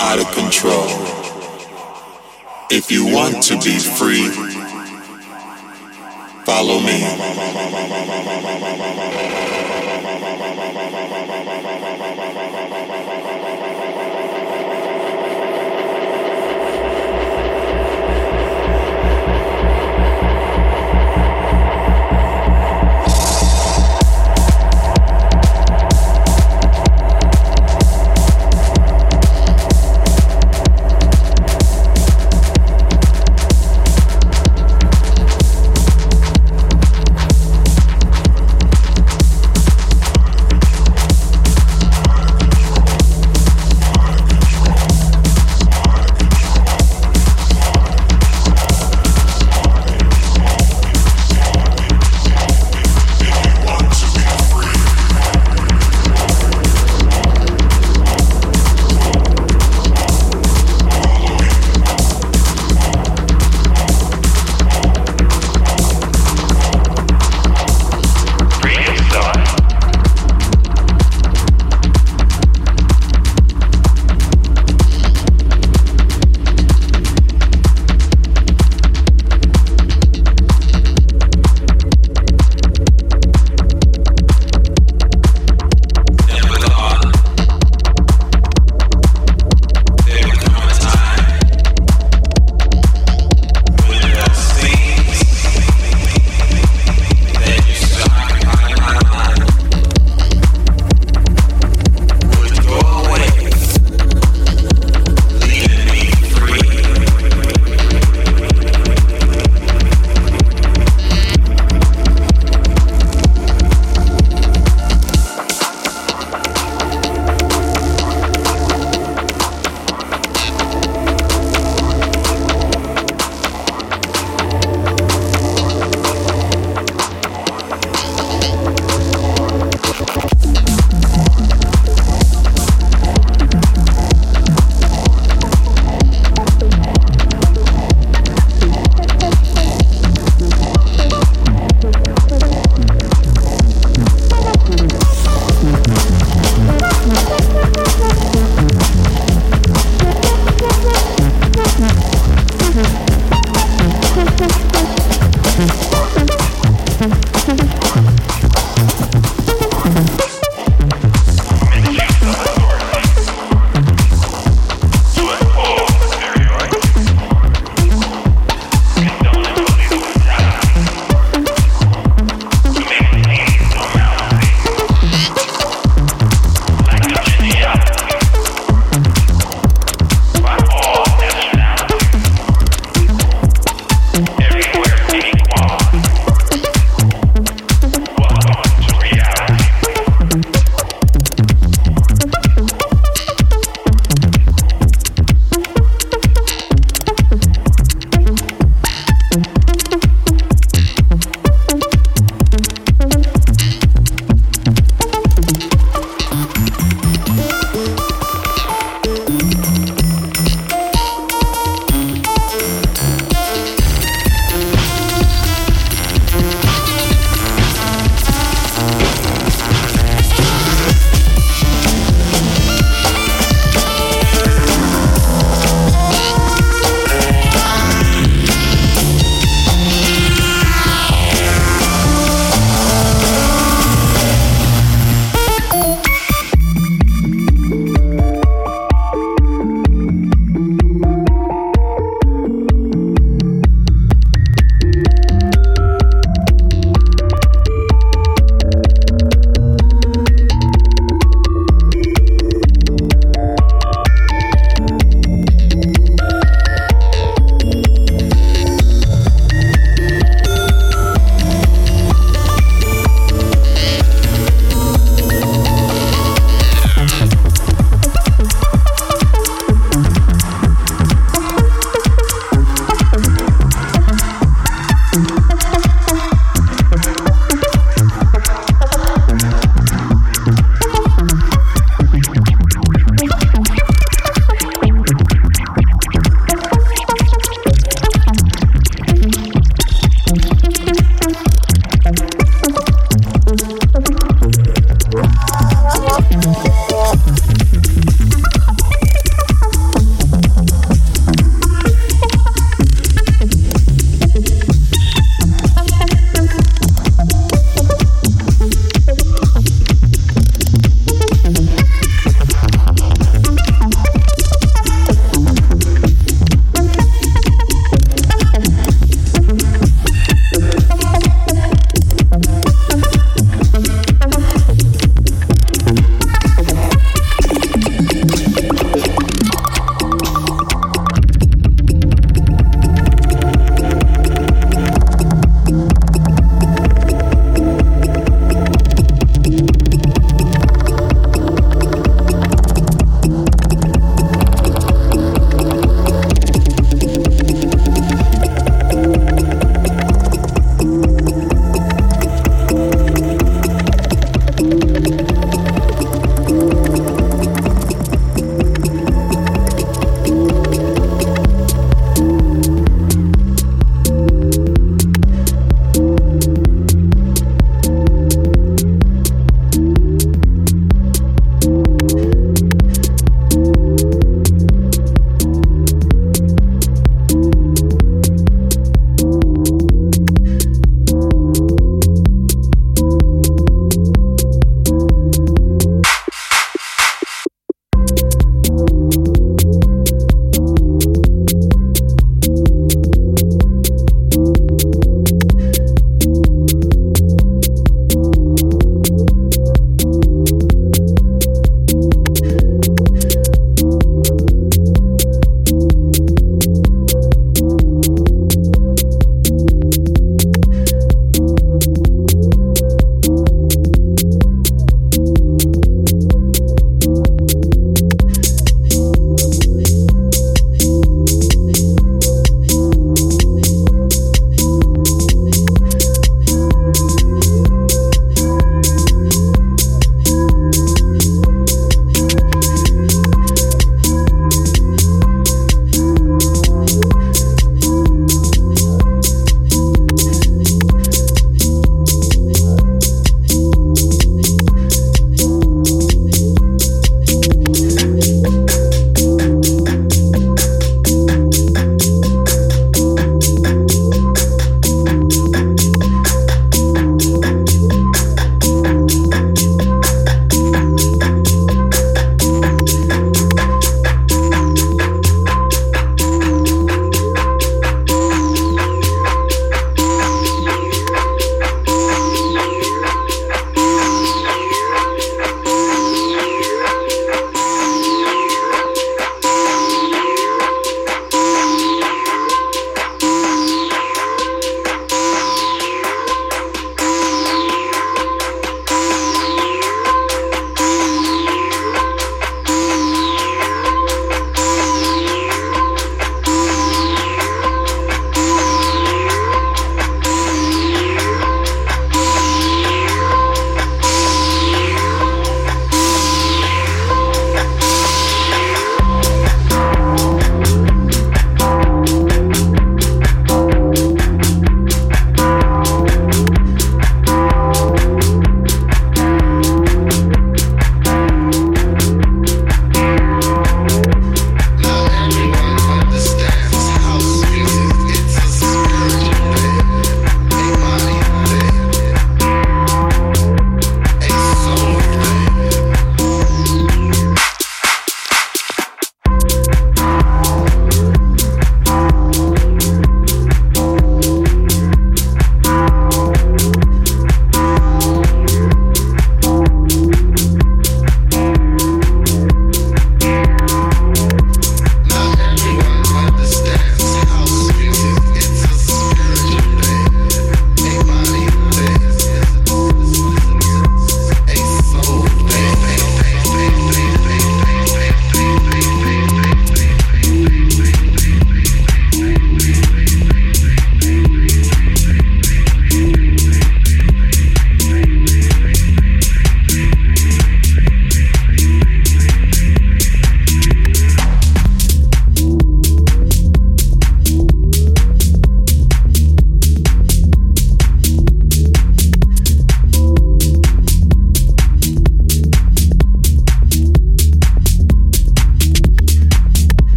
out of control. If you want to be free, follow me.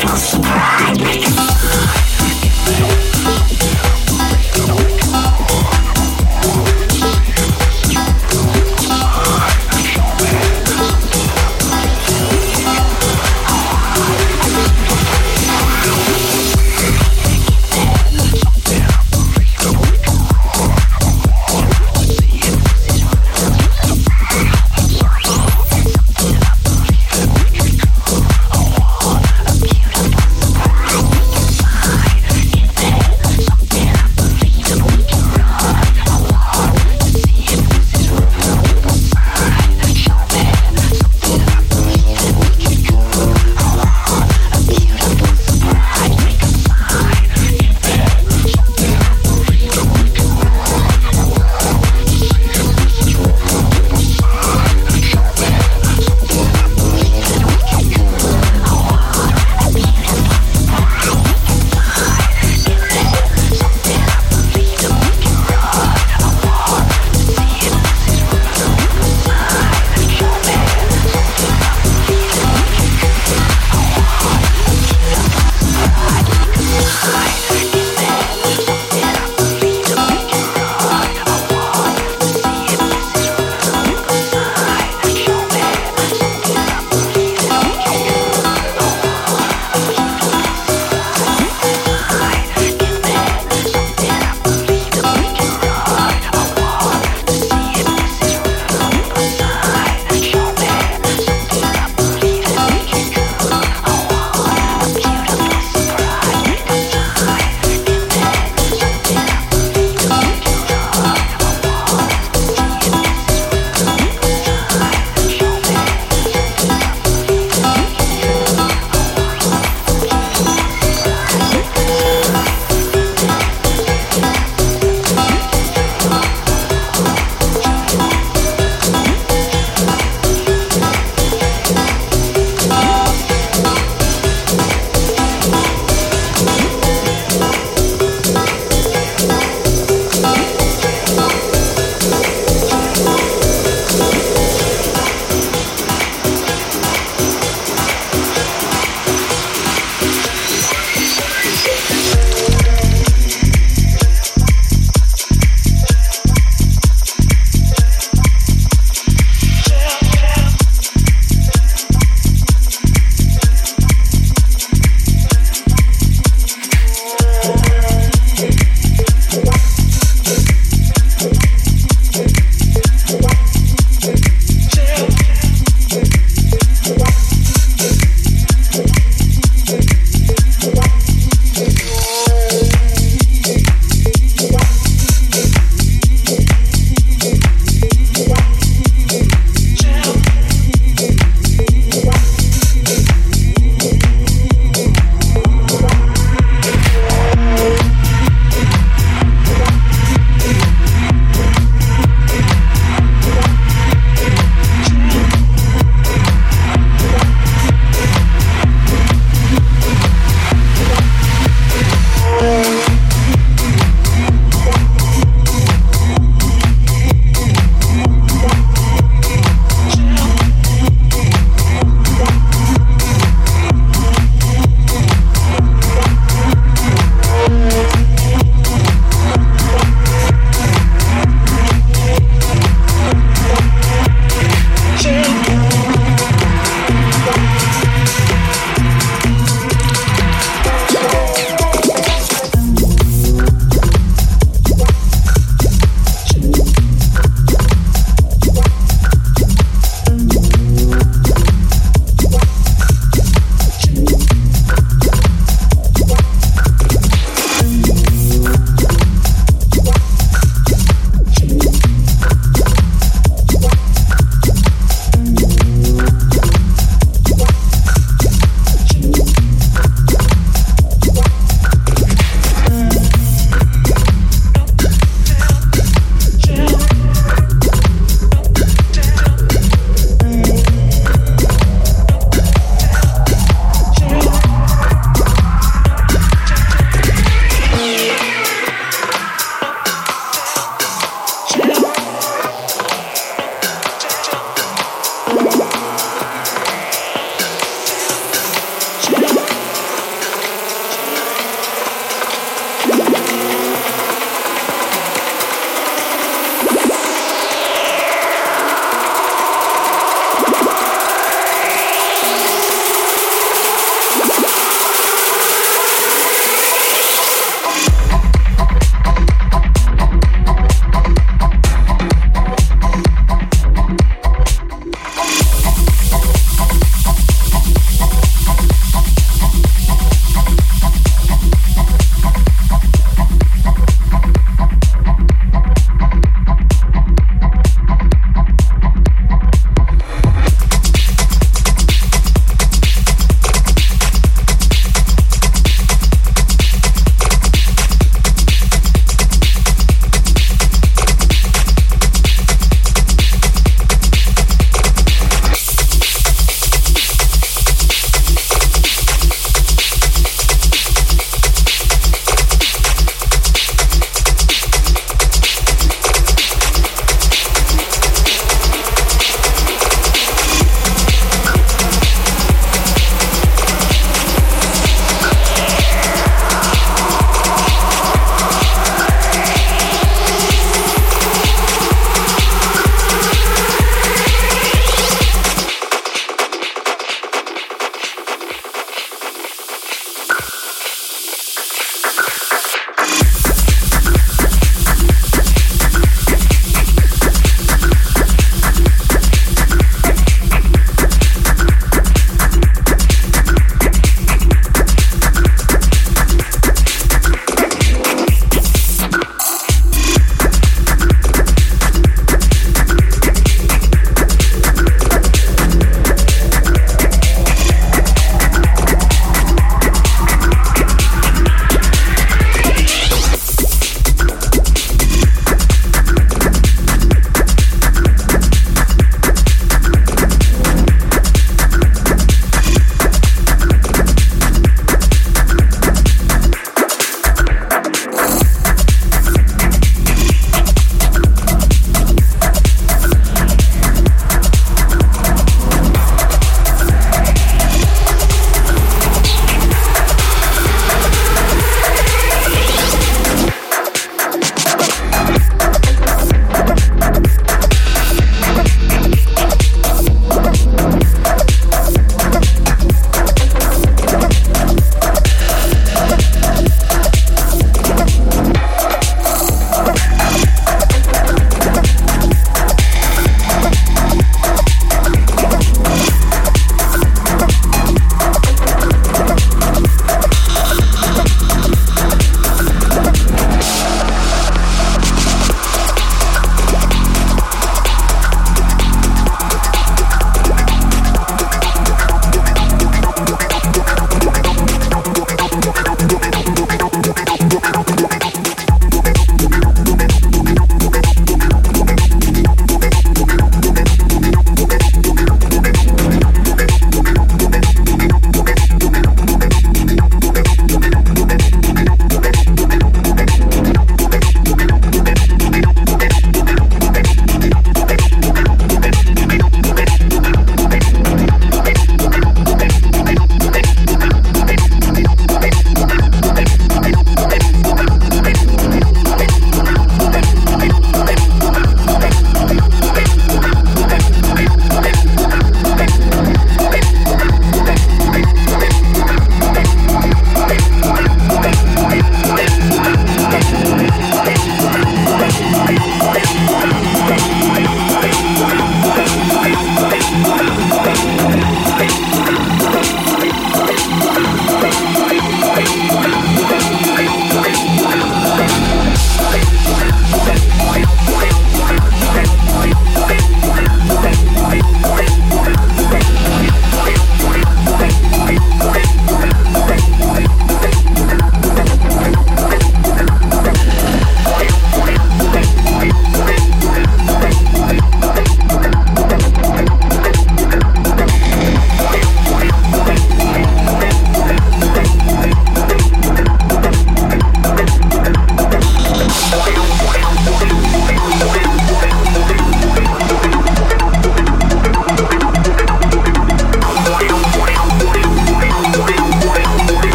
Evil Spread.